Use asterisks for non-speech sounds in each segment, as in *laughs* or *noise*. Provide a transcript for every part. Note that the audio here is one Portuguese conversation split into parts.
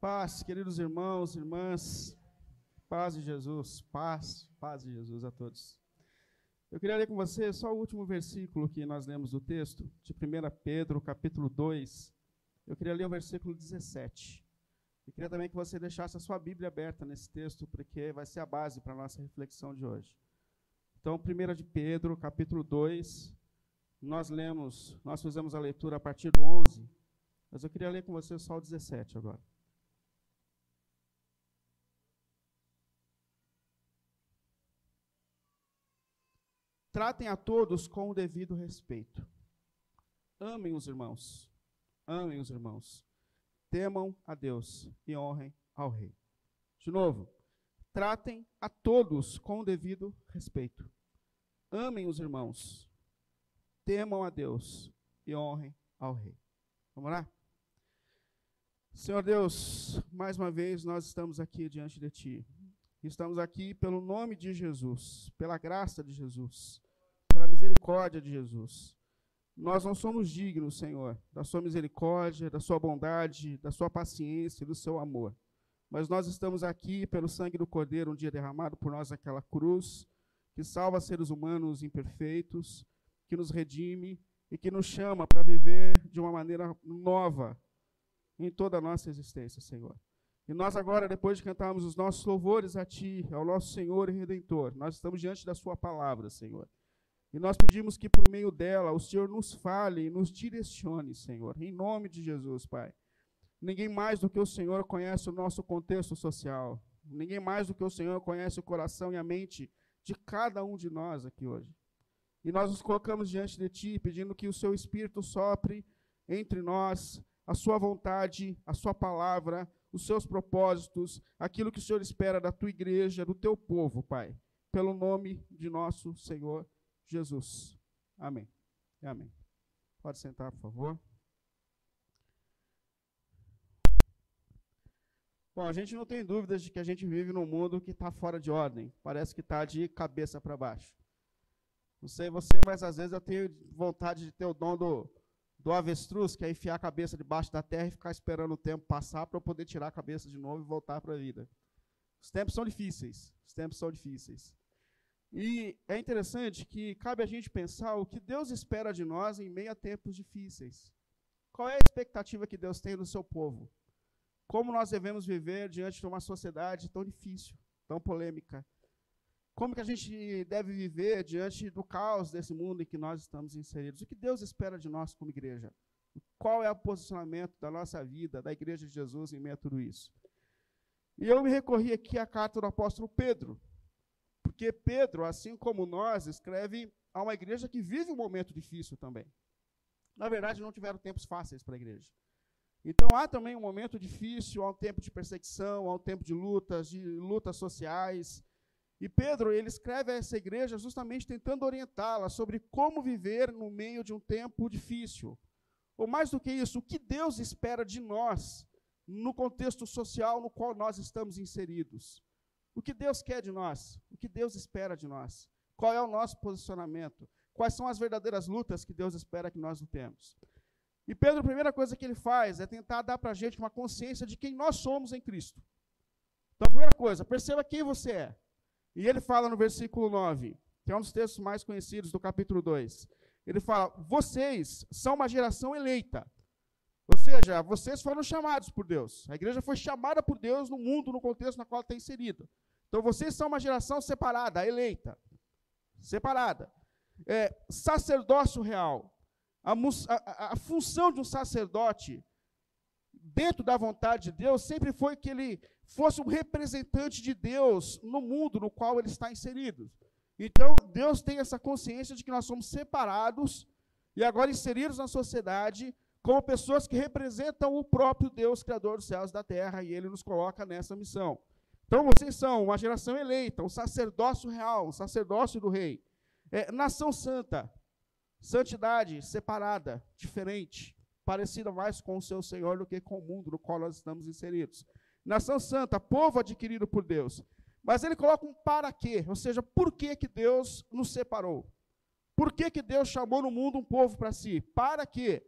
Paz, queridos irmãos, irmãs, paz de Jesus, paz, paz de Jesus a todos. Eu queria ler com você só o último versículo que nós lemos do texto, de 1 Pedro, capítulo 2. Eu queria ler o versículo 17. E queria também que você deixasse a sua Bíblia aberta nesse texto, porque vai ser a base para a nossa reflexão de hoje. Então, 1 de Pedro, capítulo 2, nós lemos, nós fizemos a leitura a partir do 11, mas eu queria ler com você só o 17 agora. Tratem a todos com o devido respeito. Amem os irmãos. Amem os irmãos. Temam a Deus e honrem ao Rei. De novo, tratem a todos com o devido respeito. Amem os irmãos. Temam a Deus e honrem ao Rei. Vamos lá? Senhor Deus, mais uma vez nós estamos aqui diante de Ti. Estamos aqui pelo nome de Jesus, pela graça de Jesus, pela misericórdia de Jesus. Nós não somos dignos, Senhor, da Sua misericórdia, da Sua bondade, da Sua paciência, do Seu amor. Mas nós estamos aqui pelo sangue do Cordeiro, um dia derramado por nós naquela cruz, que salva seres humanos imperfeitos, que nos redime e que nos chama para viver de uma maneira nova em toda a nossa existência, Senhor. E nós agora, depois de cantarmos os nossos louvores a Ti, ao nosso Senhor e Redentor, nós estamos diante da Sua palavra, Senhor. E nós pedimos que por meio dela o Senhor nos fale e nos direcione, Senhor, em nome de Jesus, Pai. Ninguém mais do que o Senhor conhece o nosso contexto social. Ninguém mais do que o Senhor conhece o coração e a mente de cada um de nós aqui hoje. E nós nos colocamos diante de Ti, pedindo que o Seu Espírito sopre entre nós a Sua vontade, a Sua palavra, os seus propósitos, aquilo que o Senhor espera da tua igreja, do teu povo, Pai, pelo nome de nosso Senhor Jesus. Amém. Amém. Pode sentar, por favor. Bom, a gente não tem dúvidas de que a gente vive num mundo que está fora de ordem. Parece que está de cabeça para baixo. Não sei você, mas às vezes eu tenho vontade de ter o dom do, do avestruz, que é enfiar a cabeça debaixo da terra e ficar esperando o tempo passar para eu poder tirar a cabeça de novo e voltar para a vida. Os tempos são difíceis. Os tempos são difíceis. E é interessante que cabe a gente pensar o que Deus espera de nós em meio a tempos difíceis. Qual é a expectativa que Deus tem do seu povo? Como nós devemos viver diante de uma sociedade tão difícil, tão polêmica? Como que a gente deve viver diante do caos desse mundo em que nós estamos inseridos? O que Deus espera de nós como igreja? Qual é o posicionamento da nossa vida, da igreja de Jesus em meio a tudo isso? E eu me recorri aqui à carta do apóstolo Pedro, porque Pedro, assim como nós, escreve a uma igreja que vive um momento difícil também. Na verdade, não tiveram tempos fáceis para a igreja. Então há também um momento difícil, há um tempo de perseguição, há um tempo de lutas, de lutas sociais, e Pedro, ele escreve a essa igreja justamente tentando orientá-la sobre como viver no meio de um tempo difícil. Ou mais do que isso, o que Deus espera de nós no contexto social no qual nós estamos inseridos. O que Deus quer de nós? O que Deus espera de nós? Qual é o nosso posicionamento? Quais são as verdadeiras lutas que Deus espera que nós lutemos? E Pedro, a primeira coisa que ele faz é tentar dar para a gente uma consciência de quem nós somos em Cristo. Então, a primeira coisa, perceba quem você é. E ele fala no versículo 9, que é um dos textos mais conhecidos do capítulo 2. Ele fala: Vocês são uma geração eleita. Ou seja, vocês foram chamados por Deus. A igreja foi chamada por Deus no mundo, no contexto na qual está inserida. Então vocês são uma geração separada, eleita. Separada. É, sacerdócio real. A, a, a função de um sacerdote dentro da vontade de Deus sempre foi que ele fosse um representante de Deus no mundo no qual ele está inserido. Então, Deus tem essa consciência de que nós somos separados e agora inseridos na sociedade como pessoas que representam o próprio Deus, Criador dos céus e da terra, e ele nos coloca nessa missão. Então, vocês são uma geração eleita, um sacerdócio real, um sacerdócio do rei. É, nação santa, santidade separada, diferente, parecida mais com o seu Senhor do que com o mundo no qual nós estamos inseridos nação santa, povo adquirido por Deus. Mas ele coloca um para quê, ou seja, por que, que Deus nos separou? Por que, que Deus chamou no mundo um povo para si? Para quê?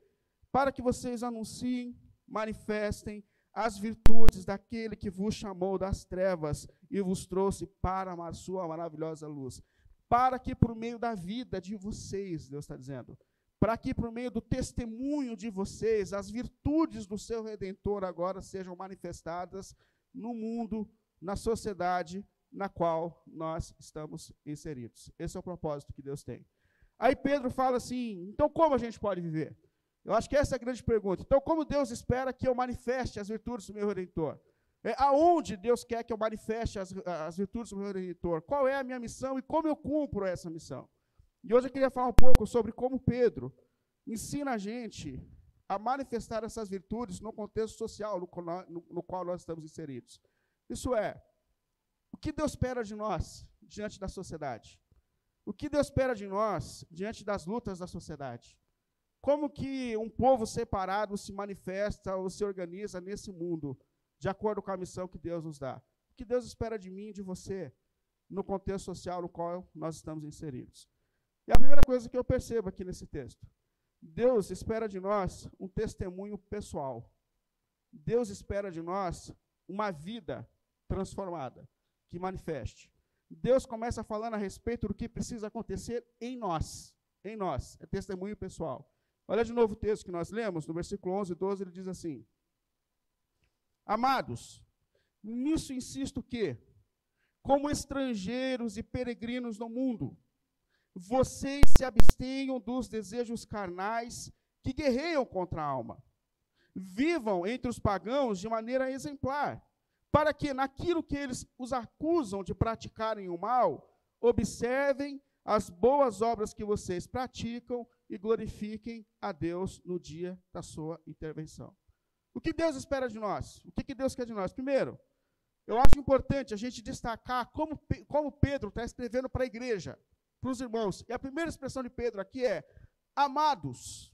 Para que vocês anunciem, manifestem as virtudes daquele que vos chamou das trevas e vos trouxe para a sua maravilhosa luz. Para que por meio da vida de vocês, Deus está dizendo, para que por meio do testemunho de vocês, as virtudes do seu redentor agora sejam manifestadas no mundo, na sociedade na qual nós estamos inseridos. Esse é o propósito que Deus tem. Aí Pedro fala assim: então como a gente pode viver? Eu acho que essa é a grande pergunta. Então, como Deus espera que eu manifeste as virtudes do meu redentor? É, aonde Deus quer que eu manifeste as, as virtudes do meu redentor? Qual é a minha missão e como eu cumpro essa missão? E hoje eu queria falar um pouco sobre como Pedro ensina a gente a manifestar essas virtudes no contexto social no, no, no qual nós estamos inseridos. Isso é, o que Deus espera de nós diante da sociedade? O que Deus espera de nós diante das lutas da sociedade? Como que um povo separado se manifesta ou se organiza nesse mundo, de acordo com a missão que Deus nos dá? O que Deus espera de mim e de você, no contexto social no qual nós estamos inseridos? E a primeira coisa que eu percebo aqui nesse texto, Deus espera de nós um testemunho pessoal. Deus espera de nós uma vida transformada, que manifeste. Deus começa falando a respeito do que precisa acontecer em nós. Em nós. É testemunho pessoal. Olha de novo o texto que nós lemos, no versículo 11 e 12, ele diz assim: Amados, nisso insisto que, como estrangeiros e peregrinos no mundo, vocês se abstenham dos desejos carnais que guerreiam contra a alma. Vivam entre os pagãos de maneira exemplar para que naquilo que eles os acusam de praticarem o mal, observem as boas obras que vocês praticam e glorifiquem a Deus no dia da sua intervenção. O que Deus espera de nós? O que, que Deus quer de nós? Primeiro, eu acho importante a gente destacar como, como Pedro está escrevendo para a igreja, para os irmãos. E a primeira expressão de Pedro aqui é: amados,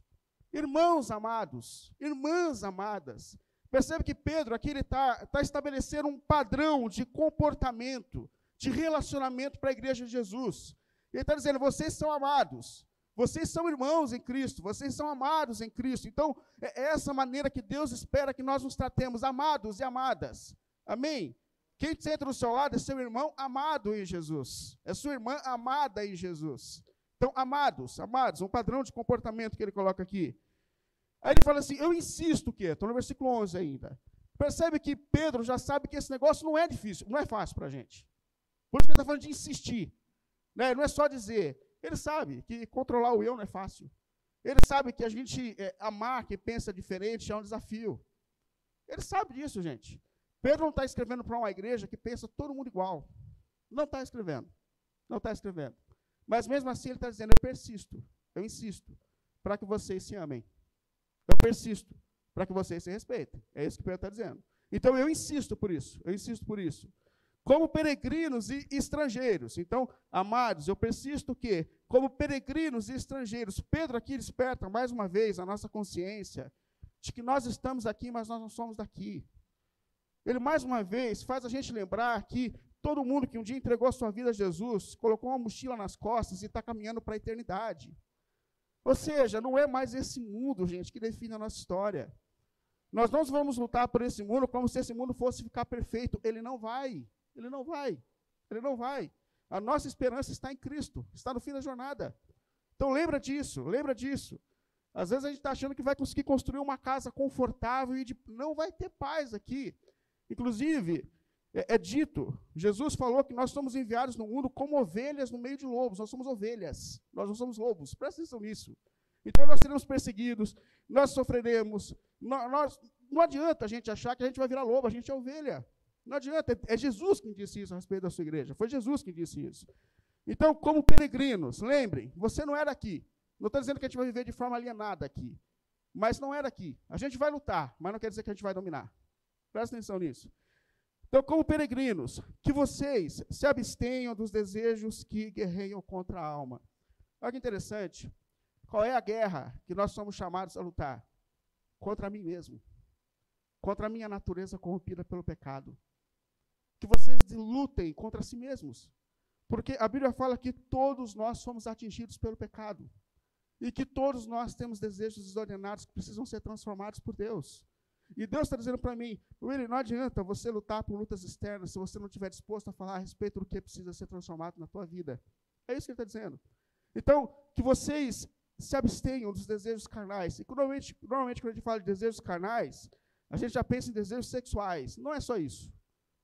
irmãos amados, irmãs amadas. Percebe que Pedro aqui está tá estabelecendo um padrão de comportamento, de relacionamento para a igreja de Jesus. Ele está dizendo: vocês são amados, vocês são irmãos em Cristo, vocês são amados em Cristo. Então, é essa maneira que Deus espera que nós nos tratemos, amados e amadas. Amém? Quem senta do seu lado é seu irmão amado em Jesus, é sua irmã amada em Jesus. Então, amados, amados, um padrão de comportamento que ele coloca aqui. Aí ele fala assim: Eu insisto o quê? Estou no versículo 11 ainda. Percebe que Pedro já sabe que esse negócio não é difícil, não é fácil para a gente. Por isso que ele está falando de insistir. Né? Não é só dizer. Ele sabe que controlar o eu não é fácil. Ele sabe que a gente é, amar quem pensa diferente é um desafio. Ele sabe disso, gente. Pedro não está escrevendo para uma igreja que pensa todo mundo igual. Não está escrevendo. Não está escrevendo. Mas mesmo assim ele está dizendo: eu persisto, eu insisto, para que vocês se amem. Eu persisto para que vocês se respeitem. É isso que Pedro está dizendo. Então eu insisto por isso, eu insisto por isso. Como peregrinos e estrangeiros. Então, amados, eu persisto que, como peregrinos e estrangeiros, Pedro aqui desperta mais uma vez a nossa consciência de que nós estamos aqui, mas nós não somos daqui. Ele mais uma vez faz a gente lembrar que todo mundo que um dia entregou a sua vida a Jesus, colocou uma mochila nas costas e está caminhando para a eternidade. Ou seja, não é mais esse mundo, gente, que define a nossa história. Nós não vamos lutar por esse mundo como se esse mundo fosse ficar perfeito. Ele não vai. Ele não vai. Ele não vai. A nossa esperança está em Cristo, está no fim da jornada. Então lembra disso, lembra disso. Às vezes a gente está achando que vai conseguir construir uma casa confortável e de... não vai ter paz aqui. Inclusive, é, é, dito, Jesus falou que nós somos enviados no mundo como ovelhas no meio de lobos. Nós somos ovelhas, nós não somos lobos. Presta atenção nisso. Então nós seremos perseguidos, nós sofreremos. Nós, nós, não adianta a gente achar que a gente vai virar lobo, a gente é ovelha. Não adianta, é, Jesus quem disse isso a respeito da sua igreja. Foi Jesus quem disse isso. Então, como peregrinos, lembrem, você não era aqui. Não estou dizendo que a gente vai viver de forma alienada aqui. Mas não era aqui. A gente vai lutar, mas não quer dizer que a gente vai dominar. Presta atenção nisso. Então, como peregrinos, que vocês se abstenham dos desejos que guerreiam contra a alma. Olha que interessante. Qual é a guerra que nós somos chamados a lutar? Contra mim mesmo. Contra a minha natureza corrompida pelo pecado. Que vocês lutem contra si mesmos. Porque a Bíblia fala que todos nós somos atingidos pelo pecado. E que todos nós temos desejos desordenados que precisam ser transformados por Deus. E Deus está dizendo para mim, William, não adianta você lutar por lutas externas se você não estiver disposto a falar a respeito do que precisa ser transformado na tua vida. É isso que ele está dizendo. Então, que vocês se abstenham dos desejos carnais. E normalmente, normalmente, quando a gente fala de desejos carnais, a gente já pensa em desejos sexuais. Não é só isso.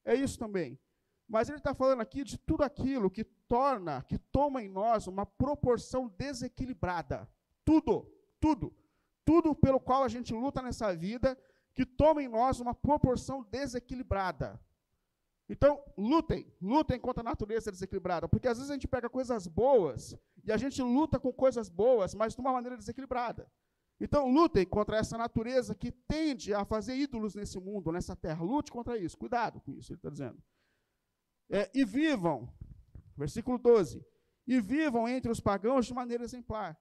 É isso também. Mas ele está falando aqui de tudo aquilo que torna, que toma em nós uma proporção desequilibrada. Tudo, tudo. Tudo pelo qual a gente luta nessa vida, que toma em nós uma proporção desequilibrada. Então, lutem, lutem contra a natureza desequilibrada, porque às vezes a gente pega coisas boas e a gente luta com coisas boas, mas de uma maneira desequilibrada. Então, lutem contra essa natureza que tende a fazer ídolos nesse mundo, nessa terra. Lute contra isso. Cuidado com isso, ele está dizendo. É, e vivam, versículo 12, e vivam entre os pagãos de maneira exemplar.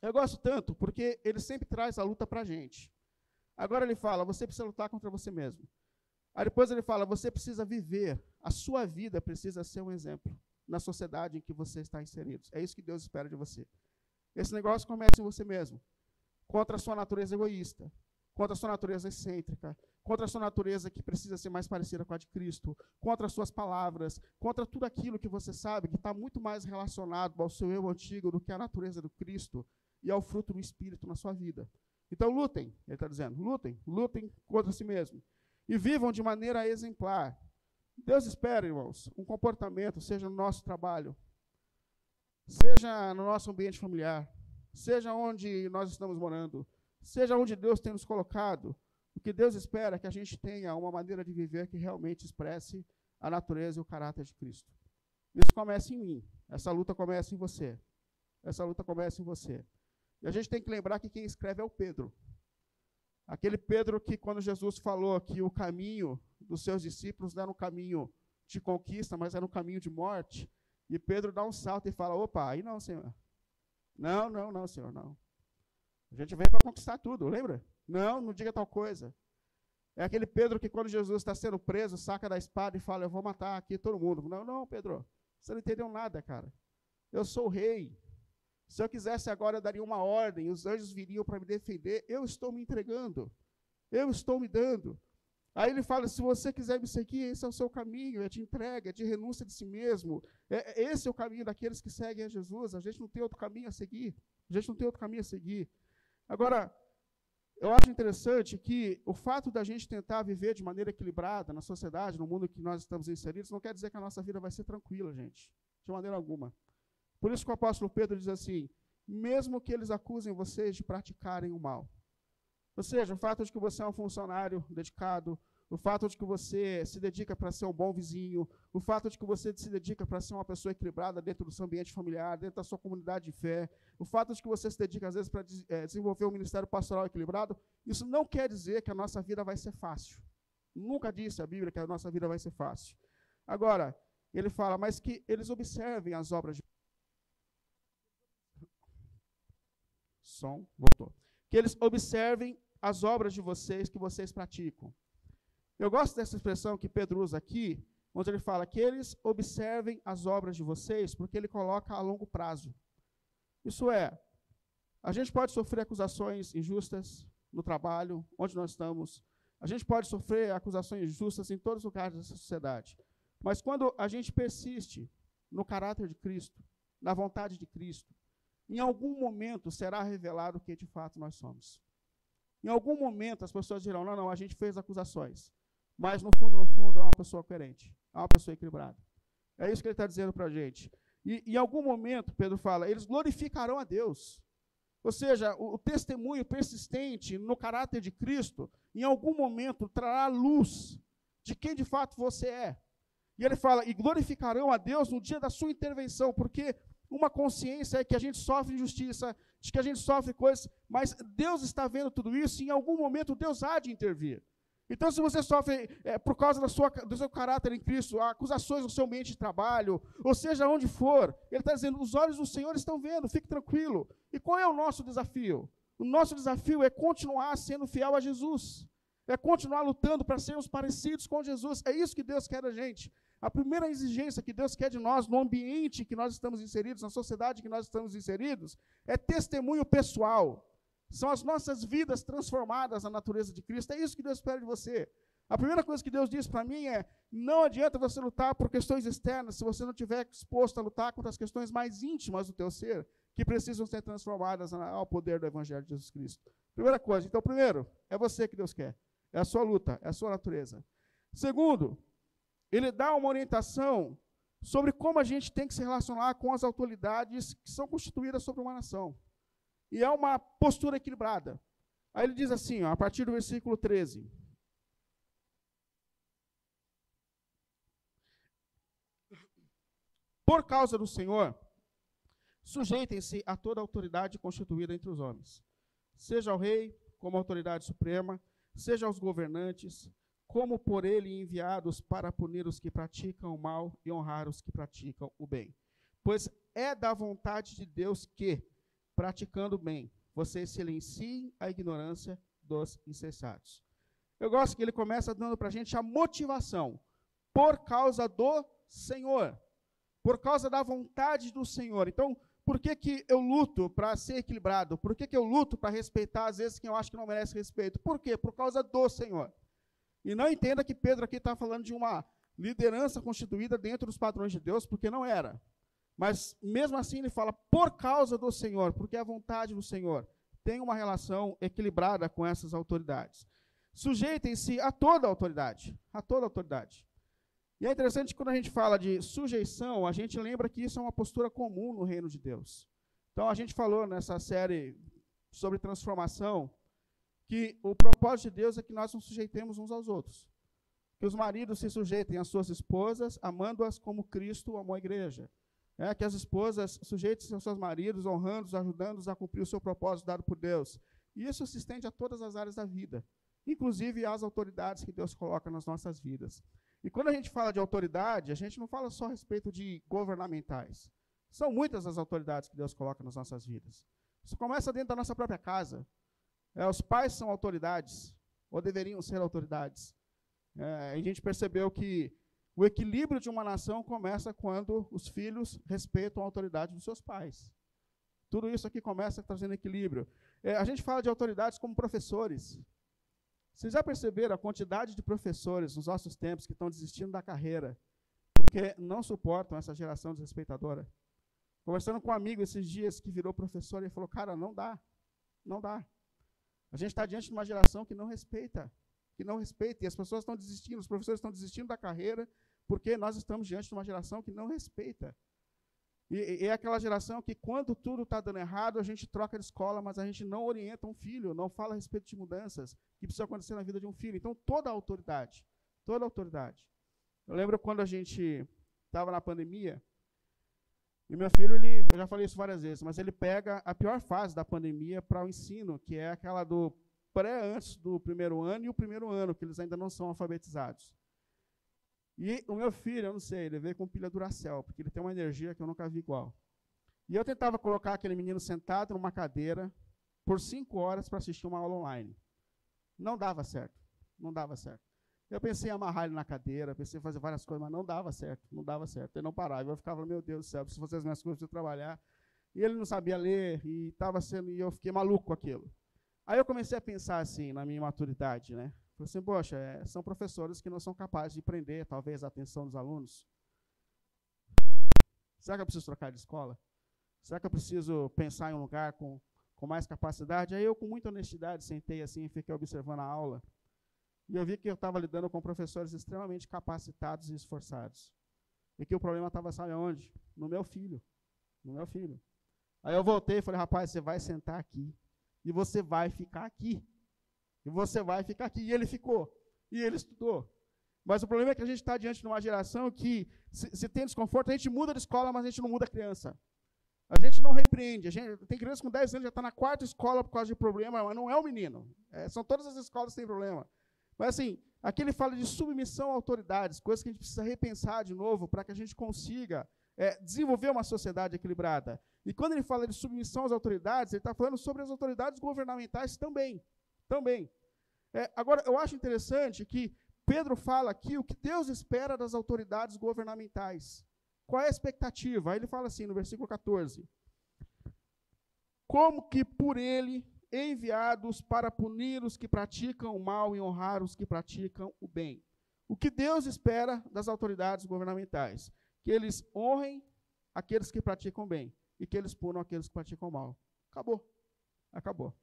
Eu gosto tanto, porque ele sempre traz a luta para a gente. Agora ele fala, você precisa lutar contra você mesmo. Aí depois ele fala: você precisa viver, a sua vida precisa ser um exemplo na sociedade em que você está inserido. É isso que Deus espera de você. Esse negócio começa em você mesmo, contra a sua natureza egoísta, contra a sua natureza excêntrica, contra a sua natureza que precisa ser mais parecida com a de Cristo, contra as suas palavras, contra tudo aquilo que você sabe que está muito mais relacionado ao seu eu antigo do que a natureza do Cristo e ao fruto do Espírito na sua vida. Então lutem, ele está dizendo, lutem, lutem contra si mesmo e vivam de maneira exemplar. Deus espera, irmãos, um comportamento, seja no nosso trabalho, seja no nosso ambiente familiar, seja onde nós estamos morando, seja onde Deus tem nos colocado. O que Deus espera é que a gente tenha uma maneira de viver que realmente expresse a natureza e o caráter de Cristo. Isso começa em mim. Essa luta começa em você. Essa luta começa em você. E a gente tem que lembrar que quem escreve é o Pedro. Aquele Pedro que, quando Jesus falou que o caminho dos seus discípulos não era um caminho de conquista, mas era um caminho de morte, e Pedro dá um salto e fala: opa, aí não, Senhor. Não, não, não, Senhor, não. A gente vem para conquistar tudo, lembra? Não, não diga tal coisa. É aquele Pedro que, quando Jesus está sendo preso, saca da espada e fala: Eu vou matar aqui todo mundo. Não, não, Pedro, você não entendeu nada, cara. Eu sou o rei. Se eu quisesse agora, eu daria uma ordem, os anjos viriam para me defender. Eu estou me entregando. Eu estou me dando. Aí ele fala: se você quiser me seguir, esse é o seu caminho, é de entrega, é de renúncia de si mesmo. É, esse é o caminho daqueles que seguem a Jesus. A gente não tem outro caminho a seguir. A gente não tem outro caminho a seguir. Agora, eu acho interessante que o fato da gente tentar viver de maneira equilibrada na sociedade, no mundo que nós estamos inseridos, não quer dizer que a nossa vida vai ser tranquila, gente. De maneira alguma. Por isso que o apóstolo Pedro diz assim: mesmo que eles acusem vocês de praticarem o mal. Ou seja, o fato de que você é um funcionário dedicado, o fato de que você se dedica para ser um bom vizinho, o fato de que você se dedica para ser uma pessoa equilibrada dentro do seu ambiente familiar, dentro da sua comunidade de fé, o fato de que você se dedica, às vezes, para é, desenvolver um ministério pastoral equilibrado, isso não quer dizer que a nossa vida vai ser fácil. Nunca disse a Bíblia que a nossa vida vai ser fácil. Agora, ele fala, mas que eles observem as obras de Som, voltou. Que eles observem as obras de vocês que vocês praticam. Eu gosto dessa expressão que Pedro usa aqui, onde ele fala que eles observem as obras de vocês, porque ele coloca a longo prazo. Isso é, a gente pode sofrer acusações injustas no trabalho, onde nós estamos. A gente pode sofrer acusações injustas em todos os lugares dessa sociedade. Mas quando a gente persiste no caráter de Cristo, na vontade de Cristo, em algum momento será revelado o que de fato nós somos. Em algum momento as pessoas dirão: não, não, a gente fez acusações. Mas no fundo, no fundo, é uma pessoa coerente, é uma pessoa equilibrada. É isso que ele está dizendo para a gente. E em algum momento, Pedro fala, eles glorificarão a Deus. Ou seja, o, o, testemunho persistente no caráter de Cristo, em algum momento, trará luz de quem de fato você é. E ele fala, e glorificarão a Deus no dia da sua intervenção, porque uma consciência é que a gente sofre injustiça, de que a gente sofre coisas, mas Deus está vendo tudo isso e em algum momento Deus há de intervir. Então, se você sofre é, por causa da sua, do seu caráter em Cristo, acusações no seu ambiente de trabalho, ou seja, onde for, Ele está dizendo: os olhos do Senhor estão vendo, fique tranquilo. E qual é o nosso desafio? O nosso desafio é continuar sendo fiel a Jesus, é continuar lutando para sermos parecidos com Jesus. É isso que Deus quer da gente. A primeira exigência que Deus quer de nós, no ambiente que nós estamos inseridos, na sociedade que nós estamos inseridos, é testemunho pessoal. São as nossas vidas transformadas na natureza de Cristo. É isso que Deus espera de você. A primeira coisa que Deus diz para mim é: não adianta você lutar por questões externas se você não estiver disposto a lutar contra as questões mais íntimas do teu ser, que precisam ser transformadas ao poder do Evangelho de Jesus Cristo. Primeira coisa. Então, primeiro, é você que Deus quer. É a sua luta, é a sua natureza. Segundo, ele dá uma orientação sobre como a gente tem que se relacionar com as autoridades que são constituídas sobre uma nação. E é uma postura equilibrada. Aí ele diz assim, ó, a partir do versículo 13: Por causa do Senhor, sujeitem-se a toda autoridade constituída entre os homens, seja o rei como autoridade suprema, seja aos governantes, como por ele enviados para punir os que praticam o mal e honrar os que praticam o bem. Pois é da vontade de Deus que, praticando o bem, vocês silenciem a ignorância dos insensatos. Eu gosto que ele começa dando para a gente a motivação, por causa do Senhor, por causa da vontade do Senhor. Então, por que, que eu luto para ser equilibrado? Por que, que eu luto para respeitar, às vezes, quem eu acho que não merece respeito? Por quê? Por causa do Senhor. E não entenda que Pedro aqui está falando de uma liderança constituída dentro dos padrões de Deus, porque não era. Mas mesmo assim ele fala por causa do Senhor, porque é a vontade do Senhor. Tem uma relação equilibrada com essas autoridades. Sujeitem-se a toda autoridade, a toda autoridade. E é interessante quando a gente fala de sujeição, a gente lembra que isso é uma postura comum no reino de Deus. Então a gente falou nessa série sobre transformação que o propósito de Deus é que nós nos sujeitemos uns aos outros. Que os maridos se sujeitem às suas esposas, amando-as como Cristo amou a igreja. É, que as esposas sujeitem-se aos seus maridos, honrando-os, ajudando-os a cumprir o seu propósito dado por Deus. E isso se estende a todas as áreas da vida, inclusive às autoridades que Deus coloca nas nossas vidas. E quando a gente fala de autoridade, a gente não fala só a respeito de governamentais. São muitas as autoridades que Deus coloca nas nossas vidas. Isso começa dentro da nossa própria casa. É, os pais são autoridades, ou deveriam ser autoridades. É, a gente percebeu que o equilíbrio de uma nação começa quando os filhos respeitam a autoridade dos seus pais. Tudo isso aqui começa trazendo equilíbrio. É, a gente fala de autoridades como professores. Vocês já perceberam a quantidade de professores nos nossos tempos que estão desistindo da carreira porque não suportam essa geração desrespeitadora? Conversando com um amigo esses dias que virou professor, ele falou: Cara, não dá, não dá. A gente está diante de uma geração que não respeita, que não respeita, e as pessoas estão desistindo, os professores estão desistindo da carreira, porque nós estamos diante de uma geração que não respeita. E, é aquela geração que, quando tudo está dando errado, a gente troca de escola, mas a gente não orienta um filho, não fala a respeito de mudanças que precisam acontecer na vida de um filho. Então, toda a autoridade, toda a autoridade. Eu lembro quando a gente estava na pandemia, e meu filho, ele, eu já falei isso várias vezes, mas ele pega a pior fase da pandemia para o ensino, que é aquela do pré antes do primeiro ano e o primeiro ano, que eles ainda não são alfabetizados. E o meu filho, eu não sei, ele veio com pilha Duracell, porque ele tem uma energia que eu nunca vi igual. E eu tentava colocar aquele menino sentado numa cadeira por cinco horas para assistir uma aula online. Não dava certo, não dava certo. Eu pensei em amarrar ele na cadeira, pensei em fazer várias coisas, mas não dava certo, não dava certo. Ele não parava. Eu ficava, meu Deus do céu, preciso fazer as minhas coisas, preciso trabalhar. E ele não sabia ler, e estava sendo, e eu fiquei maluco com aquilo. Aí eu comecei a pensar assim, na minha maturidade, né? Falei assim, poxa, é, são professores que não são capazes de prender, talvez, a atenção dos alunos. Será que eu preciso trocar de escola? Será que eu preciso pensar em um lugar com, com mais capacidade? Aí eu, com muita honestidade, sentei assim e fiquei observando a aula. E eu vi que eu estava lidando com professores extremamente capacitados e esforçados. E que o problema estava, sabe onde? No meu filho. No meu filho. Aí eu voltei e falei, rapaz, você vai sentar aqui. E você vai ficar aqui. E você vai ficar aqui. E ele ficou. E ele estudou. Mas o problema é que a gente está diante de uma geração que, se, se, tem desconforto, a gente muda de escola, mas a gente não muda a criança. A gente não repreende. A gente, tem criança com 10 anos já está na quarta escola por causa de problema, mas não é o menino. É, são todas as escolas que têm problema. Mas assim, aqui ele fala de submissão a autoridades, coisas que a gente precisa repensar de novo para que a gente consiga é, desenvolver uma sociedade equilibrada. E quando ele fala de submissão às autoridades, ele está falando sobre as autoridades governamentais também. Também. É, agora, eu acho interessante que, Pedro fala aqui o que Deus espera das autoridades governamentais. Qual é a expectativa? Aí ele fala assim no versículo 14: Como que por ele enviados para punir os que praticam o mal e honrar os que praticam o bem. O que Deus espera das autoridades governamentais? Que eles honrem aqueles que praticam bem e que eles punam aqueles que praticam mal. Acabou. Acabou.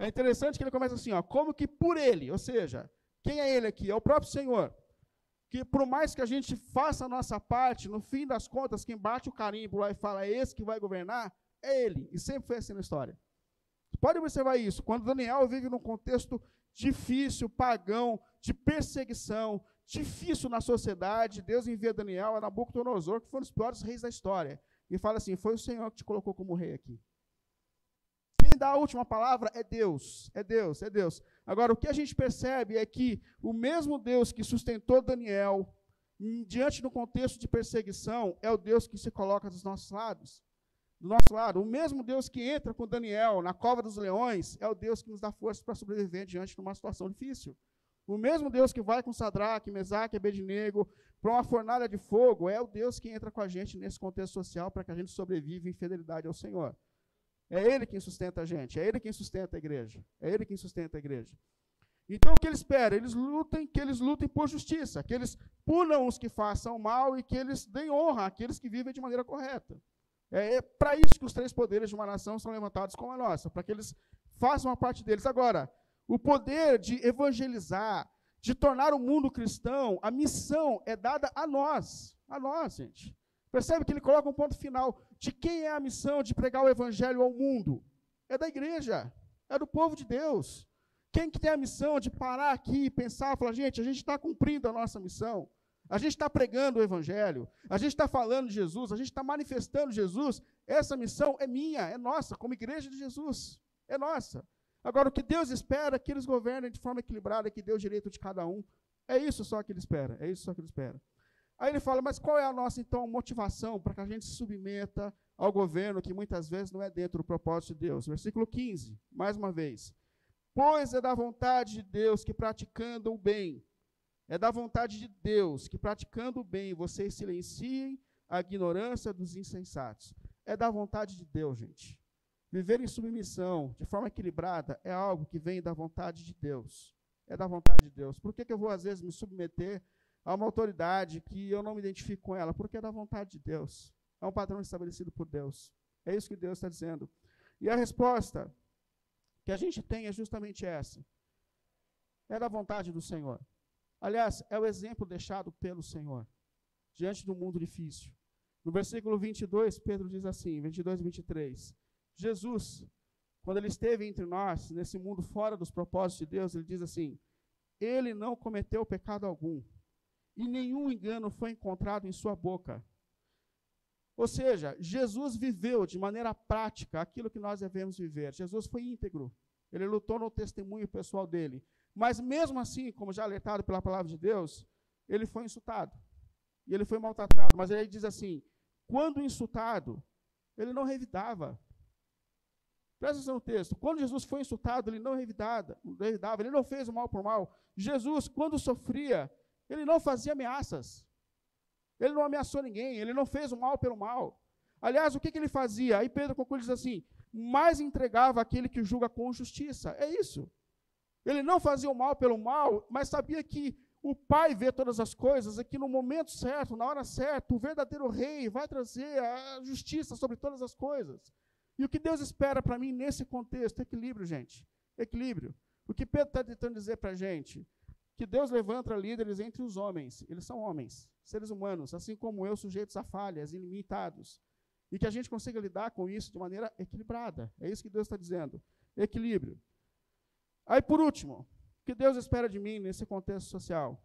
É interessante que ele começa assim, ó, como que por ele, ou seja, quem é ele aqui? É o próprio Senhor. Que por mais que a gente faça a nossa parte, no fim das contas, quem bate o carimbo lá e fala é esse que vai governar, é ele. E sempre foi assim na história. Pode observar isso. Quando Daniel vive num contexto difícil, pagão, de perseguição, difícil na sociedade, Deus envia Daniel a Nabucodonosor, que foi um dos piores reis da história, e fala assim: Foi o Senhor que te colocou como rei aqui. Dá a última palavra é Deus, é Deus, é Deus. Agora, o que a gente percebe é que o mesmo Deus que sustentou Daniel diante do contexto de perseguição é o Deus que se coloca dos nossos lados do nosso lado. O mesmo Deus que entra com Daniel na cova dos leões é o Deus que nos dá força para sobreviver diante de uma situação difícil. O mesmo Deus que vai com Sadraque, Mesaque Abednego para uma fornalha de fogo é o Deus que entra com a gente nesse contexto social para que a gente sobreviva em fidelidade ao Senhor. É Ele quem sustenta a gente, é Ele quem sustenta a igreja, é Ele quem sustenta a igreja. Então o que ele espera? Eles lutem, que eles lutem por justiça, que eles punam os que façam mal e que eles deem honra àqueles que vivem de maneira correta. É, é para isso que os três poderes de uma nação são levantados como a nossa, para que eles façam a parte deles. Agora, o poder de evangelizar, de tornar o mundo cristão, a missão é dada a nós. A nós, gente. Percebe que ele coloca um ponto final de quem é a missão de pregar o evangelho ao mundo? É da igreja, é do povo de Deus. Quem que tem a missão de parar aqui e pensar, falar, gente, a gente está cumprindo a nossa missão. A gente está pregando o Evangelho, a gente está falando de Jesus, a gente está manifestando Jesus. Essa missão é minha, é nossa, como igreja de Jesus. É nossa. Agora, o que Deus espera é que eles governem de forma equilibrada, que dê o direito de cada um. É isso só que ele espera, é isso só que ele espera. Aí ele fala, mas qual é a nossa, então, motivação para que a gente se submeta ao governo que muitas vezes não é dentro do propósito de Deus? Versículo 15, mais uma vez. Pois é da vontade de Deus que praticando o bem é da vontade de Deus que, praticando o bem, vocês silenciem a ignorância dos insensatos. É da vontade de Deus, gente. Viver em submissão, de forma equilibrada, é algo que vem da vontade de Deus. É da vontade de Deus. Por que, que eu vou, às vezes, me submeter a uma autoridade que eu não me identifico com ela? Porque é da vontade de Deus. É um padrão estabelecido por Deus. É isso que Deus está dizendo. E a resposta que a gente tem é justamente essa. É da vontade do Senhor. Aliás, é o exemplo deixado pelo Senhor diante do mundo difícil. No versículo 22, Pedro diz assim, 22 e 23, Jesus, quando ele esteve entre nós, nesse mundo fora dos propósitos de Deus, ele diz assim: Ele não cometeu pecado algum, e nenhum engano foi encontrado em sua boca. Ou seja, Jesus viveu de maneira prática aquilo que nós devemos viver. Jesus foi íntegro. Ele lutou no testemunho pessoal dele. Mas mesmo assim, como já alertado pela palavra de Deus, ele foi insultado. E ele foi maltratado. Mas ele diz assim: quando insultado, ele não revidava. Presta atenção no texto. Quando Jesus foi insultado, ele não revidava, ele não fez o mal por mal. Jesus, quando sofria, ele não fazia ameaças. Ele não ameaçou ninguém, ele não fez o mal pelo mal. Aliás, o que, que ele fazia? Aí Pedro conclui diz assim: mais entregava aquele que julga com justiça. É isso. Ele não fazia o mal pelo mal, mas sabia que o Pai vê todas as coisas e que no momento certo, na hora certa, o verdadeiro rei vai trazer a justiça sobre todas as coisas. E o que Deus espera para mim nesse contexto? Equilíbrio, gente. Equilíbrio. O que Pedro está tentando dizer para a gente? Que Deus levanta líderes entre os homens. Eles são homens, seres humanos, assim como eu, sujeitos a falhas, ilimitados. E que a gente consiga lidar com isso de maneira equilibrada. É isso que Deus está dizendo. Equilíbrio. Aí, por último, o que Deus espera de mim nesse contexto social?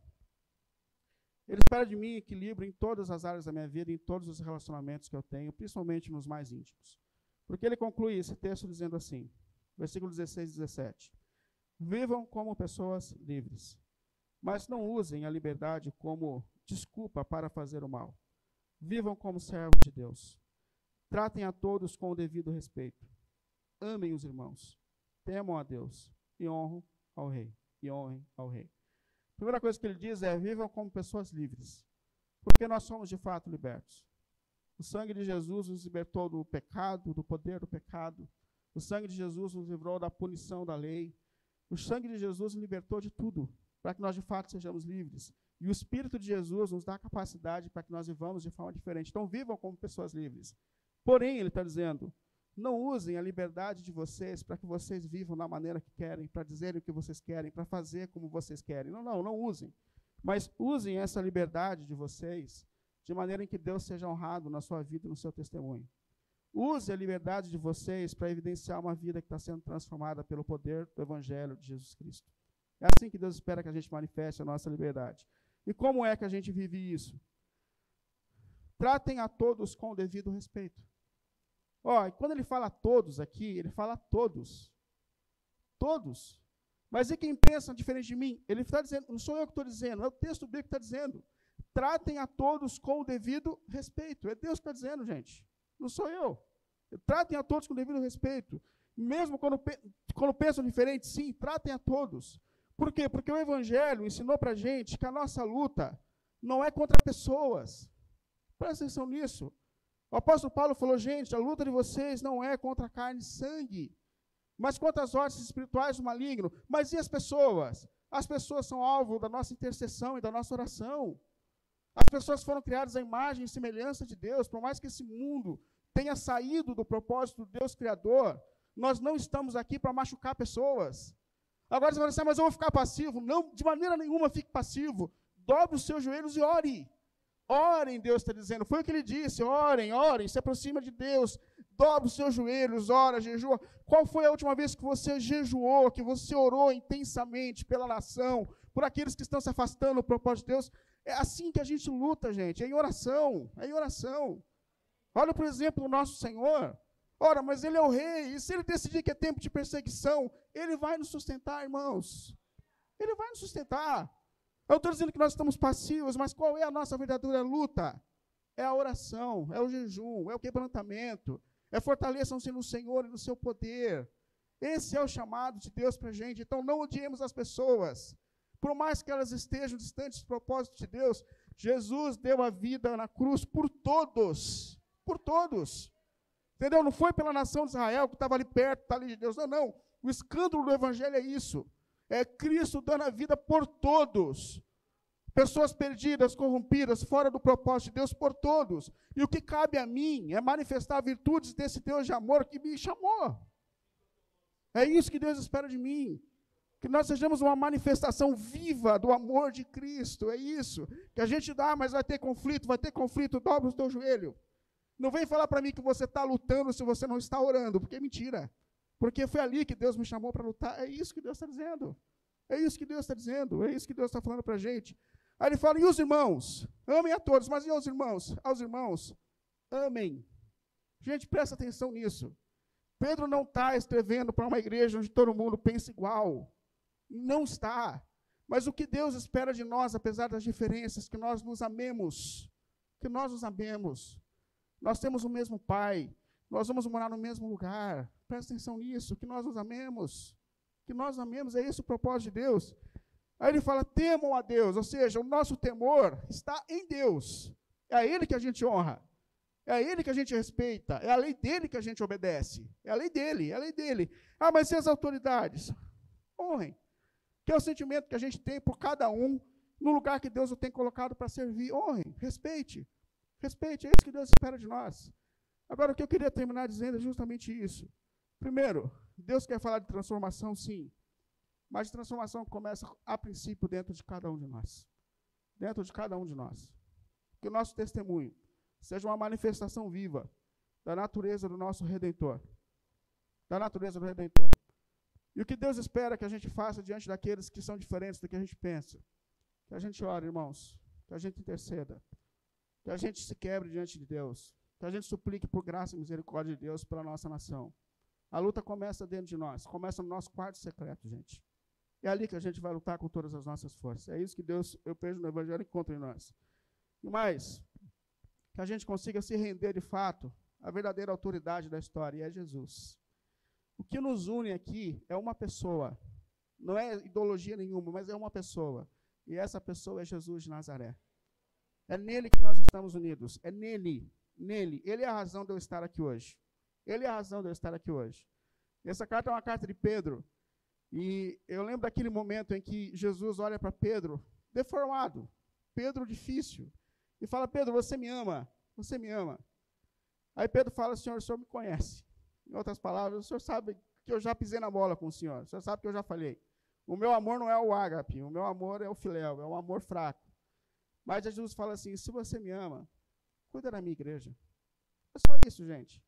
Ele espera de mim equilíbrio em todas as áreas da minha vida, em todos os relacionamentos que eu tenho, principalmente nos mais íntimos. Porque ele conclui esse texto dizendo assim, versículo 16 e 17: Vivam como pessoas livres, mas não usem a liberdade como desculpa para fazer o mal. Vivam como servos de Deus. Tratem a todos com o devido respeito. Amem os irmãos. Temam a Deus e honram ao rei. E honrem ao rei. A primeira coisa que ele diz é: vivam como pessoas livres. Porque nós somos de fato libertos. O sangue de Jesus nos libertou do pecado, do poder do pecado. O sangue de Jesus nos livrou da punição da lei. O sangue de Jesus nos libertou de tudo, para que nós de fato sejamos livres. E o Espírito de Jesus nos dá a capacidade para que nós vivamos de forma diferente. Então, vivam como pessoas livres. Porém, ele está dizendo: não usem a liberdade de vocês para que vocês vivam da maneira que querem, para dizerem o que vocês querem, para fazer como vocês querem. Não, não, não usem. Mas usem essa liberdade de vocês de maneira em que Deus seja honrado na sua vida e no seu testemunho. Use a liberdade de vocês para evidenciar uma vida que está sendo transformada pelo poder do Evangelho de Jesus Cristo. É assim que Deus espera que a gente manifeste a nossa liberdade. E como é que a gente vive isso? Tratem a todos com o devido respeito. Ó, quando ele fala todos aqui, ele fala todos. Todos. Mas e quem pensa diferente de mim? Ele está dizendo, não sou eu que estou dizendo, é o texto bíblico que está dizendo. Tratem a todos com o devido respeito. É Deus que está dizendo, gente. Não sou eu. Tratem a todos com o devido respeito. Mesmo quando, quando pensam diferente, sim, tratem a todos. Por quê? Porque o Evangelho ensinou para a gente que a nossa luta não é contra pessoas. Presta atenção nisso. O apóstolo Paulo falou, gente, a luta de vocês não é contra carne e sangue, mas contra as ordens espirituais do maligno. Mas e as pessoas? As pessoas são alvo da nossa intercessão e da nossa oração. As pessoas foram criadas à imagem e semelhança de Deus, por mais que esse mundo tenha saído do propósito do Deus Criador, nós não estamos aqui para machucar pessoas. Agora você vai dizer, mas eu vou ficar passivo. Não, de maneira nenhuma fique passivo. Dobre os seus joelhos e ore. Orem, Deus está dizendo. Foi o que ele disse: orem, orem, se aproxima de Deus, dobre os seus joelhos, ora, jejua. Qual foi a última vez que você jejuou, que você orou intensamente pela nação, por aqueles que estão se afastando do propósito de Deus? É assim que a gente luta, gente, é em oração, é em oração. Olha, por exemplo, o nosso Senhor. Ora, mas ele é o rei, e se ele decidir que é tempo de perseguição, ele vai nos sustentar, irmãos. Ele vai nos sustentar. Eu estou dizendo que nós estamos passivos, mas qual é a nossa verdadeira luta? É a oração, é o jejum, é o quebrantamento, é fortaleçam-se no Senhor e no seu poder. Esse é o chamado de Deus para a gente. Então não odiemos as pessoas. Por mais que elas estejam distantes dos propósitos de Deus, Jesus deu a vida na cruz por todos. Por todos. Entendeu? Não foi pela nação de Israel que estava ali perto, está ali de Deus. Não, não. O escândalo do Evangelho é isso. É Cristo dando a vida por todos. Pessoas perdidas, corrompidas, fora do propósito de Deus por todos. E o que cabe a mim é manifestar virtudes desse Deus de amor que me chamou. É isso que Deus espera de mim. Que nós sejamos uma manifestação viva do amor de Cristo. É isso. Que a gente dá, mas vai ter conflito, vai ter conflito, dobra o teu joelho. Não vem falar para mim que você está lutando se você não está orando, porque é mentira. Porque foi ali que Deus me chamou para lutar. É isso que Deus está dizendo. É isso que Deus está dizendo. É isso que Deus está falando para a gente. Aí ele fala: e os irmãos? Amem a todos, mas e aos irmãos? Aos irmãos, amem. Gente, presta atenção nisso. Pedro não está escrevendo para uma igreja onde todo mundo pensa igual. Não está. Mas o que Deus espera de nós, apesar das diferenças, que nós nos amemos. Que nós nos amemos. Nós temos o mesmo Pai. Nós vamos morar no mesmo lugar. Presta atenção nisso, que nós nos amemos. Que nós amemos, é esse o propósito de Deus. Aí ele fala: temam a Deus, ou seja, o nosso temor está em Deus. É a Ele que a gente honra. É a Ele que a gente respeita. É a lei dele que a gente obedece. É a lei dele, é a lei dele. Ah, mas e as autoridades? Honrem. Que é o sentimento que a gente tem por cada um no lugar que Deus o tem colocado para servir. Honrem, respeite. Respeite, é isso que Deus espera de nós. Agora, o que eu queria terminar dizendo é justamente isso. Primeiro, Deus quer falar de transformação, sim. Mas transformação começa, a princípio, dentro de cada um de nós. Dentro de cada um de nós. Que o nosso testemunho seja uma manifestação viva da natureza do nosso Redentor. Da natureza do Redentor. E o que Deus espera que a gente faça diante daqueles que são diferentes do que a gente pensa? Que a gente ore, irmãos. Que a gente interceda. Que a gente se quebre diante de Deus. Que a gente suplique por graça e misericórdia de Deus pela nossa nação. A luta começa dentro de nós, começa no nosso quarto secreto, gente. É ali que a gente vai lutar com todas as nossas forças. É isso que Deus, eu vejo no Evangelho, encontra em nós. E mais, que a gente consiga se render de fato à verdadeira autoridade da história, e é Jesus. O que nos une aqui é uma pessoa, não é ideologia nenhuma, mas é uma pessoa. E essa pessoa é Jesus de Nazaré. É nele que nós estamos unidos. É nele. Nele. Ele é a razão de eu estar aqui hoje. Ele é a razão de eu estar aqui hoje. Essa carta é uma carta de Pedro. E eu lembro daquele momento em que Jesus olha para Pedro, deformado, Pedro difícil, e fala: Pedro, você me ama, você me ama. Aí Pedro fala: Senhor, o senhor me conhece. Em outras palavras, o senhor sabe que eu já pisei na bola com o senhor, o senhor sabe que eu já falei. O meu amor não é o ágape, o meu amor é o filéu, é um amor fraco. Mas Jesus fala assim: se você me ama, cuida da minha igreja. É só isso, gente.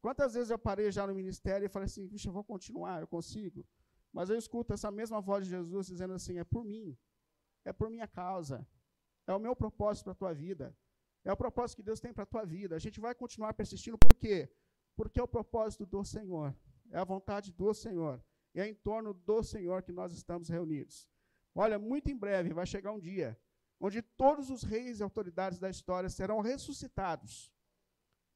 Quantas vezes eu parei já no ministério e falei assim, vixe, eu vou continuar, eu consigo. Mas eu escuto essa mesma voz de Jesus dizendo assim: é por mim, é por minha causa, é o meu propósito para a tua vida, é o propósito que Deus tem para a tua vida. A gente vai continuar persistindo, por quê? Porque é o propósito do Senhor, é a vontade do Senhor, é em torno do Senhor que nós estamos reunidos. Olha, muito em breve vai chegar um dia onde todos os reis e autoridades da história serão ressuscitados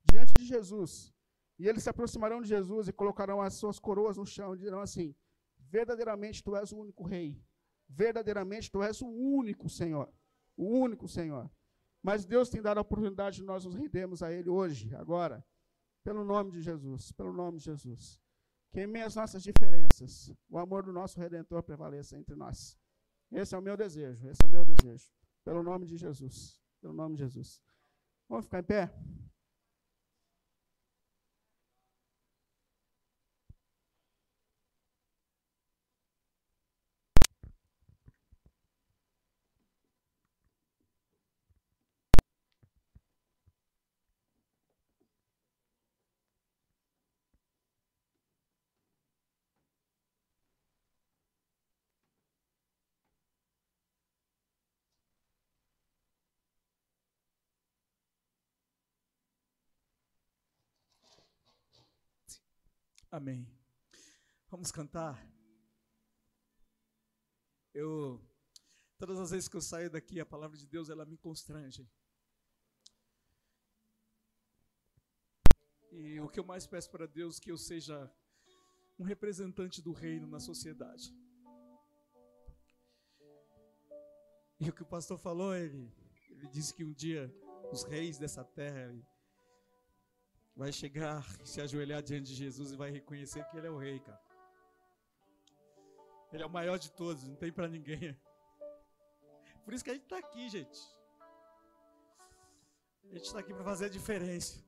diante de Jesus. E eles se aproximarão de Jesus e colocarão as suas coroas no chão e dirão assim: Verdadeiramente tu és o único rei. Verdadeiramente tu és o único Senhor. O único Senhor. Mas Deus tem dado a oportunidade de nós nos rendermos a Ele hoje, agora, pelo nome de Jesus. Pelo nome de Jesus. Que em meio às nossas diferenças, o amor do nosso Redentor prevaleça entre nós. Esse é o meu desejo. Esse é o meu desejo. Pelo nome de Jesus. Pelo nome de Jesus. Vamos ficar em pé? Amém. Vamos cantar. Eu todas as vezes que eu saio daqui, a palavra de Deus ela me constrange. E o que eu mais peço para Deus que eu seja um representante do reino na sociedade. E o que o pastor falou, ele, ele disse que um dia os reis dessa terra vai chegar, se ajoelhar diante de Jesus e vai reconhecer que Ele é o Rei, cara. Ele é o maior de todos, não tem para ninguém. Por isso que a gente está aqui, gente. A gente está aqui para fazer a diferença.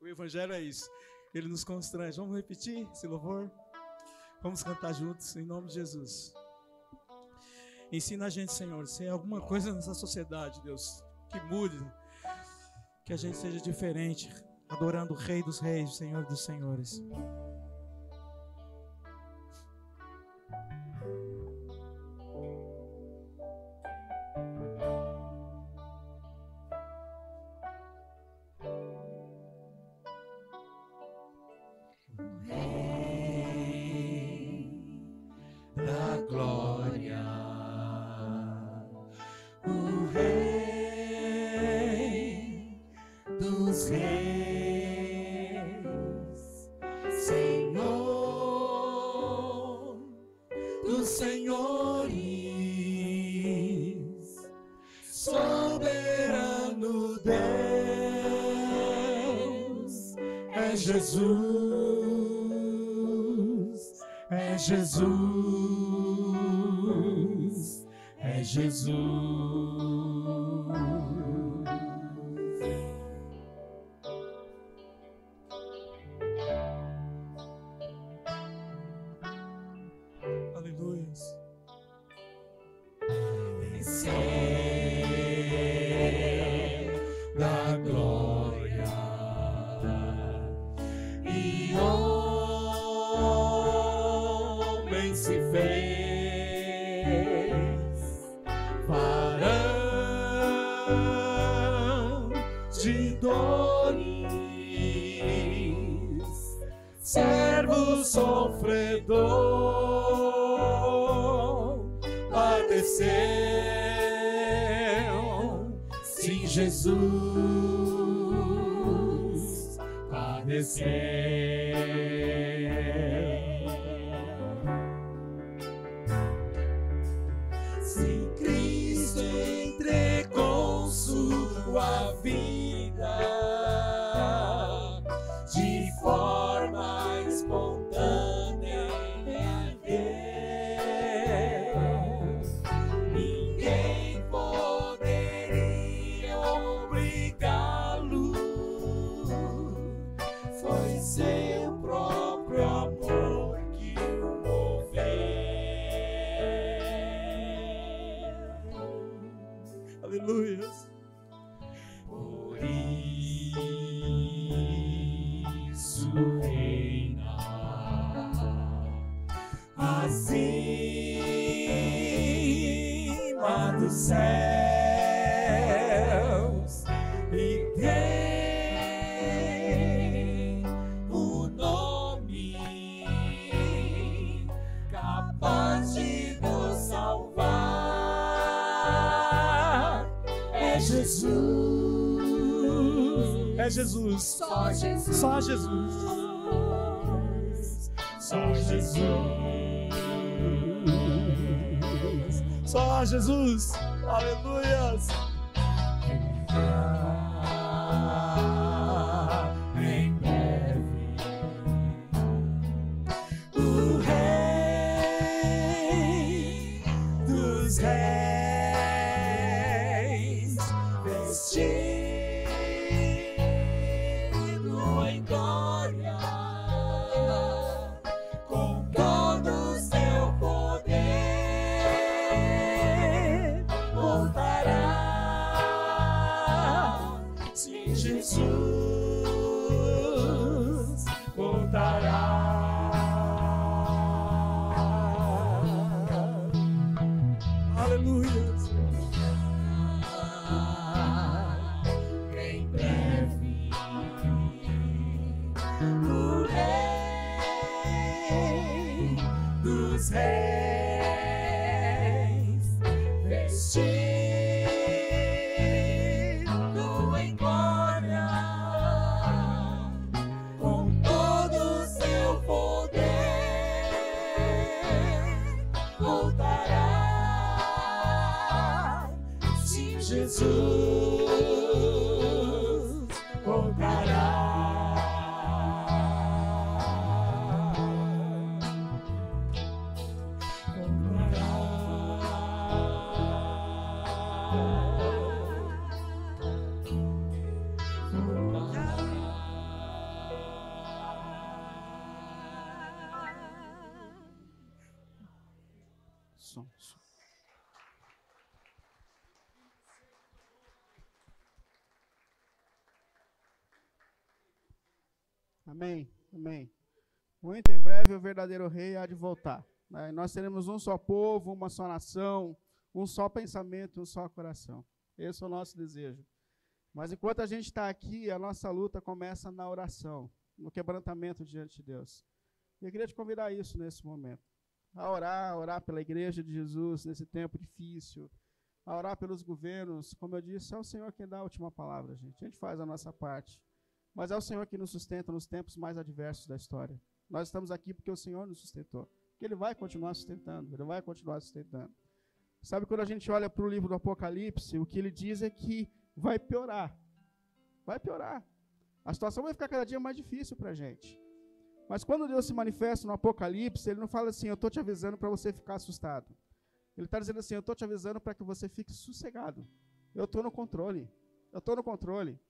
O Evangelho é isso. Ele nos constrange. Vamos repetir esse louvor? Vamos cantar juntos, em nome de Jesus. Ensina a gente, Senhor, se alguma coisa nessa sociedade, Deus, que mude, que a gente seja diferente adorando o Rei dos Reis, o Senhor dos Senhores. Se Cristo Jesus. Jesus. Só Jesus. Só Jesus. Só Jesus. Só Jesus. Aleluias. Amém, amém. Muito em breve o verdadeiro rei há de voltar. né? Nós teremos um só povo, uma só nação, um só pensamento, um só coração. Esse é o nosso desejo. Mas enquanto a gente está aqui, a nossa luta começa na oração, no quebrantamento diante de Deus. E eu queria te convidar a isso nesse momento a orar, a orar pela igreja de Jesus nesse tempo difícil, a orar pelos governos. Como eu disse, é o Senhor quem dá a última palavra, gente. A gente faz a nossa parte. Mas é o Senhor que nos sustenta nos tempos mais adversos da história. Nós estamos aqui porque o Senhor nos sustentou. Porque Ele vai continuar sustentando, Ele vai continuar sustentando. Sabe quando a gente olha para o livro do Apocalipse, o que ele diz é que vai piorar. Vai piorar. A situação vai ficar cada dia mais difícil para a gente. Mas quando Deus se manifesta no Apocalipse, Ele não fala assim, eu estou te avisando para você ficar assustado. Ele está dizendo assim, eu estou te avisando para que você fique sossegado. Eu estou no controle. Eu estou no controle.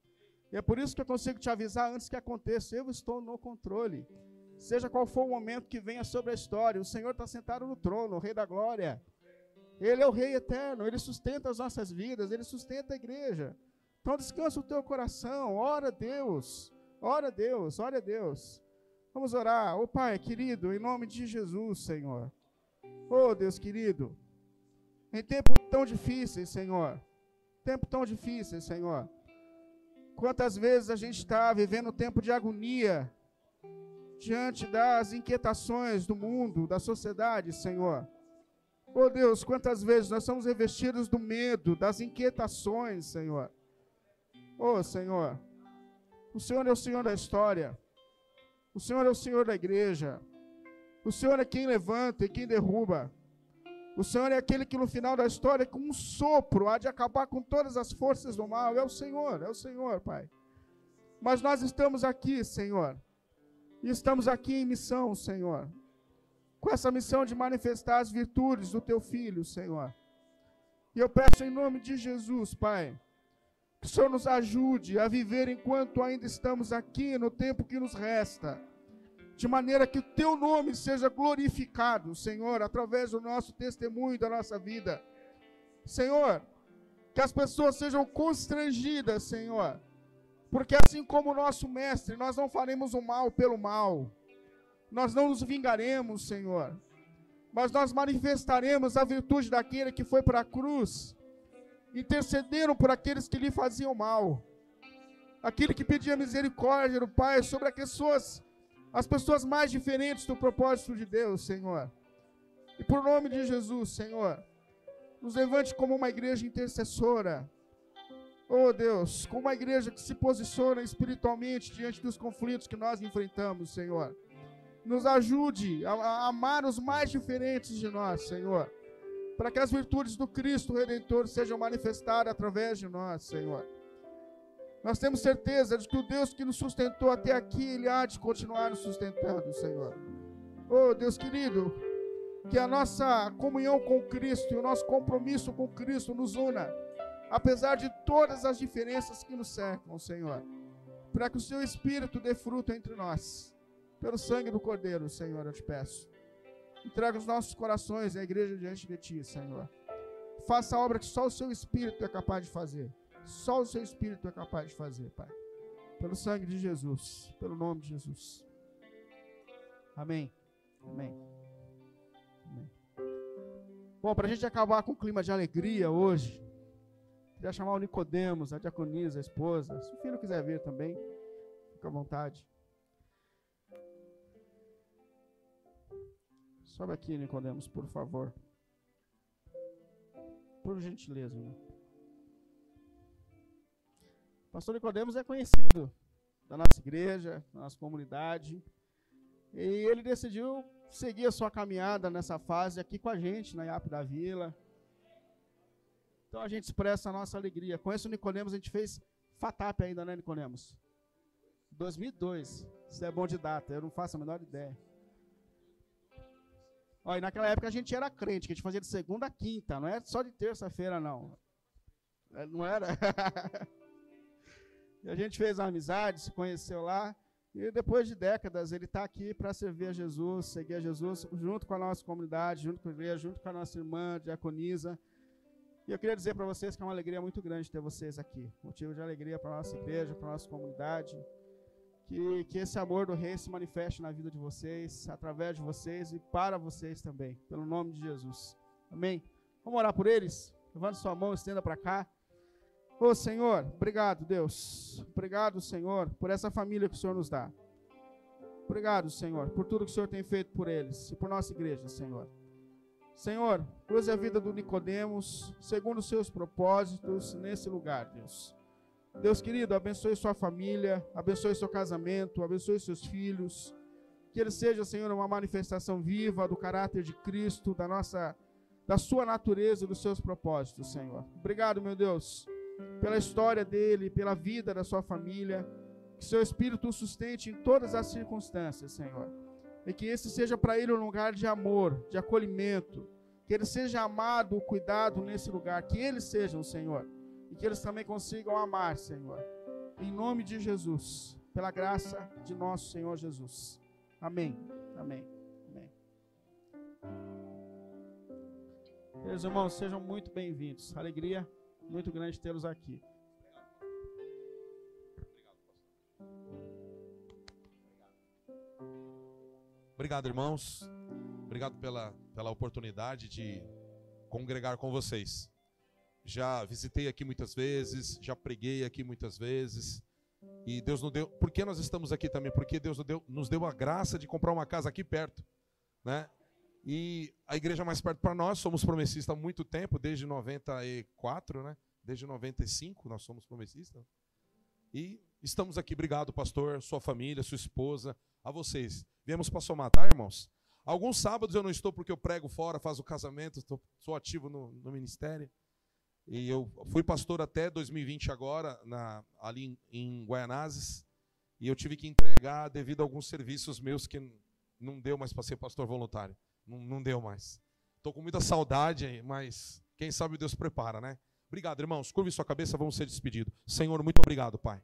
E é por isso que eu consigo te avisar antes que aconteça. Eu estou no controle. Seja qual for o momento que venha sobre a história, o Senhor está sentado no trono, o Rei da Glória. Ele é o Rei eterno, Ele sustenta as nossas vidas, Ele sustenta a igreja. Então descansa o teu coração, ora a Deus, ora a Deus, ora a Deus. Vamos orar. Ô Pai querido, em nome de Jesus, Senhor. Ô Deus querido, em tempos tão difíceis, Senhor, tempo tão difíceis, Senhor. Quantas vezes a gente está vivendo um tempo de agonia diante das inquietações do mundo, da sociedade, Senhor. Oh Deus, quantas vezes nós somos revestidos do medo, das inquietações, Senhor. Oh Senhor, o Senhor é o Senhor da história. O Senhor é o Senhor da igreja. O Senhor é quem levanta e quem derruba. O Senhor é aquele que no final da história, com um sopro, há de acabar com todas as forças do mal. É o Senhor, é o Senhor, Pai. Mas nós estamos aqui, Senhor. E estamos aqui em missão, Senhor. Com essa missão de manifestar as virtudes do Teu Filho, Senhor. E eu peço em nome de Jesus, Pai, Que o Senhor nos ajude a viver enquanto ainda estamos aqui, no tempo que nos resta, de maneira que o teu nome seja glorificado, Senhor, através do nosso testemunho, da nossa vida. Senhor, que as pessoas sejam constrangidas, Senhor, porque assim como o nosso mestre, nós não faremos o mal pelo mal, nós não nos vingaremos, Senhor, mas nós manifestaremos a virtude daquele que foi para a cruz, intercederam por aqueles que lhe faziam mal, aquele que pedia misericórdia do Pai sobre as pessoas, as pessoas mais diferentes do propósito de Deus, Senhor. E por nome de Jesus, Senhor, nos levante como uma igreja intercessora. Oh Deus, como uma igreja que se posiciona espiritualmente diante dos conflitos que nós enfrentamos, Senhor. Nos ajude a, a amar os mais diferentes de nós, Senhor para que as virtudes do Cristo Redentor sejam manifestadas através de nós, Senhor. Nós temos certeza de que o Deus que nos sustentou até aqui, Ele há de continuar nos sustentando, Senhor. Oh, Deus querido, que a nossa comunhão com Cristo e o nosso compromisso com Cristo nos una, apesar de todas as diferenças que nos cercam, Senhor. Para que o Seu Espírito dê fruto entre nós. Pelo sangue do Cordeiro, Senhor, eu te peço. Entrega os nossos corações à igreja diante de Ti, Senhor. Faça a obra que só o Seu Espírito é capaz de fazer. Só o Seu Espírito é capaz de fazer, Pai. Pelo sangue de Jesus, pelo nome de Jesus. Amém. Amém. Amém. Bom, para a gente acabar com o clima de alegria hoje, queria chamar o Nicodemos, a diaconisa, a esposa. Se o filho quiser ver também, fica à vontade. Sobe aqui, Nicodemos, por favor. Por gentileza, né? Pastor Nicodemos é conhecido da nossa igreja, da nossa comunidade. E ele decidiu seguir a sua caminhada nessa fase aqui com a gente, na IAP da Vila. Então a gente expressa a nossa alegria. Conheço o Nicodemos, a gente fez FATAP ainda, né, Nicodemos? 2002. Isso é bom de data, eu não faço a menor ideia. Olha, naquela época a gente era crente, que a gente fazia de segunda a quinta, não é só de terça-feira, não. É, não era? *laughs* e a gente fez uma amizade, se conheceu lá, e depois de décadas ele está aqui para servir a Jesus, seguir a Jesus, junto com a nossa comunidade, junto com a igreja, junto com a nossa irmã, diaconisa. E eu queria dizer para vocês que é uma alegria muito grande ter vocês aqui. Motivo de alegria para a nossa igreja, para a nossa comunidade. Que, que esse amor do Rei se manifeste na vida de vocês, através de vocês e para vocês também, pelo nome de Jesus. Amém? Vamos orar por eles? Levante sua mão, estenda para cá. Ô oh, Senhor, obrigado, Deus. Obrigado, Senhor, por essa família que o Senhor nos dá. Obrigado, Senhor, por tudo que o Senhor tem feito por eles e por nossa igreja, Senhor. Senhor, use a vida do Nicodemos segundo os seus propósitos nesse lugar, Deus. Deus querido, abençoe sua família, abençoe seu casamento, abençoe seus filhos. Que ele seja, Senhor, uma manifestação viva do caráter de Cristo, da nossa da sua natureza e dos seus propósitos, Senhor. Obrigado, meu Deus, pela história dele, pela vida da sua família. Que seu espírito o sustente em todas as circunstâncias, Senhor. E que esse seja para ele um lugar de amor, de acolhimento. Que ele seja amado, cuidado nesse lugar. Que eles sejam, Senhor e que eles também consigam amar, Senhor. Em nome de Jesus, pela graça de nosso Senhor Jesus. Amém. Amém. Amém. Meus irmãos, sejam muito bem-vindos. Alegria muito grande tê-los aqui. Obrigado, irmãos. Obrigado pela, pela oportunidade de congregar com vocês já visitei aqui muitas vezes, já preguei aqui muitas vezes. E Deus nos deu. Por que nós estamos aqui também? Porque Deus nos deu, nos deu a graça de comprar uma casa aqui perto, né? E a igreja mais perto para nós, somos promessistas há muito tempo, desde 94, né? Desde 95 nós somos promessistas. E estamos aqui, obrigado, pastor, sua família, sua esposa, a vocês. Viemos para somar, tá, irmãos? Alguns sábados eu não estou porque eu prego fora, faço o casamento, estou, sou ativo no, no ministério. E eu fui pastor até 2020 agora, na, ali em, em Guaianazes, e eu tive que entregar devido a alguns serviços meus que não deu mais para ser pastor voluntário. Não, não deu mais. Estou com muita saudade, mas quem sabe Deus prepara, né? Obrigado, irmãos. Curve sua cabeça, vamos ser despedidos. Senhor, muito obrigado, Pai.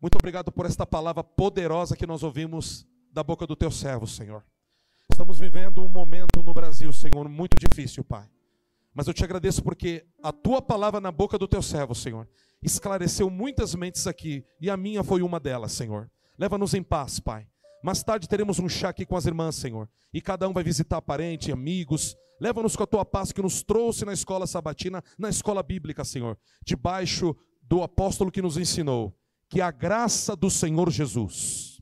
Muito obrigado por esta palavra poderosa que nós ouvimos da boca do teu servo, Senhor. Estamos vivendo um momento no Brasil, Senhor, muito difícil, Pai. Mas eu te agradeço porque a tua palavra na boca do teu servo, Senhor, esclareceu muitas mentes aqui e a minha foi uma delas, Senhor. Leva-nos em paz, Pai. Mais tarde teremos um chá aqui com as irmãs, Senhor, e cada um vai visitar parente, amigos. Leva-nos com a tua paz que nos trouxe na escola sabatina, na escola bíblica, Senhor, debaixo do apóstolo que nos ensinou que a graça do Senhor Jesus,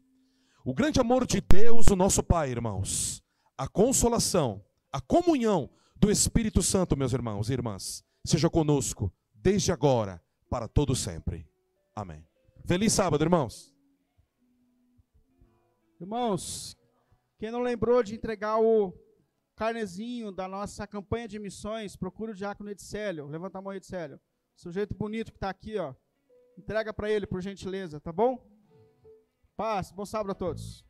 o grande amor de Deus, o nosso Pai, irmãos, a consolação, a comunhão do Espírito Santo, meus irmãos e irmãs, seja conosco desde agora para todo sempre. Amém. Feliz sábado, irmãos. Irmãos, quem não lembrou de entregar o carnezinho da nossa campanha de missões, procure o diácono Edcélio. Levanta a mão, Edcélio. Sujeito bonito que está aqui, ó. Entrega para ele, por gentileza, tá bom? Paz, bom sábado a todos.